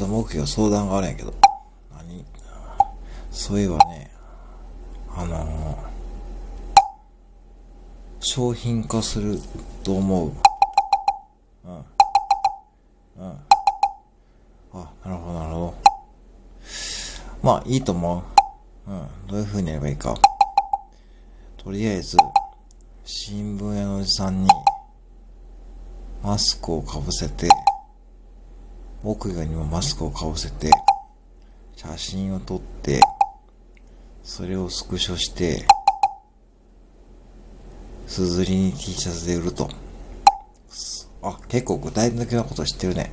と目標相談があるんやけど。何？そういえばね、あのー商品化すると思う。うん。うん。あ、なるほど、なるほど。まあ、いいと思う。うん。どういう風にやればいいか。とりあえず、新聞屋のおじさんに、マスクをかぶせて、僕以外にもマスクをかぶせて、写真を撮って、それをスクショして、すずりに T シャツで売ると。あ、結構具体的なこと知ってるね。